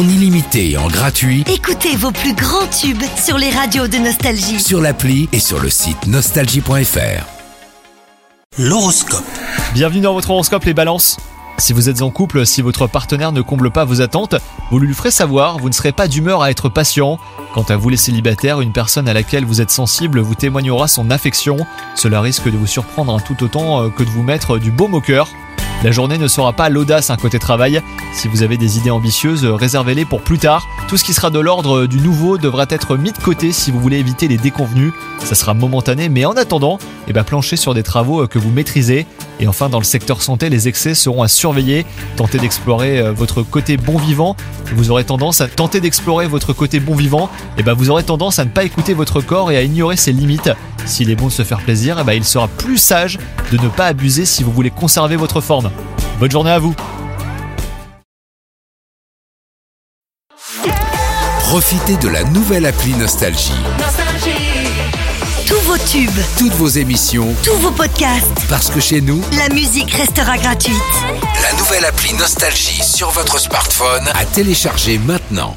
en illimité et en gratuit Écoutez vos plus grands tubes sur les radios de Nostalgie. sur l'appli et sur le site nostalgie.fr. L'horoscope. Bienvenue dans votre horoscope les balances. Si vous êtes en couple, si votre partenaire ne comble pas vos attentes, vous lui ferez savoir, vous ne serez pas d'humeur à être patient. Quant à vous les célibataires, une personne à laquelle vous êtes sensible vous témoignera son affection. Cela risque de vous surprendre un tout autant euh, que de vous mettre du baume au cœur. La journée ne sera pas l'audace un côté travail. Si vous avez des idées ambitieuses, euh, réservez-les pour plus tard. Tout ce qui sera de l'ordre du nouveau devra être mis de côté si vous voulez éviter les déconvenus. Ça sera momentané, mais en attendant, eh ben, planchez sur des travaux euh, que vous maîtrisez. Et enfin, dans le secteur santé, les excès seront à surveiller. Tentez d'explorer euh, votre côté bon vivant. Vous aurez tendance à tenter d'explorer votre côté bon vivant. Et ben, vous aurez tendance à ne pas écouter votre corps et à ignorer ses limites. S'il est bon de se faire plaisir, eh ben, il sera plus sage de ne pas abuser si vous voulez conserver votre forme. Bonne journée à vous Profitez de la nouvelle appli Nostalgie. Tous vos tubes, Toutes vos émissions, tous vos podcasts, parce que chez nous, la musique restera gratuite. la nouvelle appli Nostalgie sur votre smartphone à télécharger maintenant.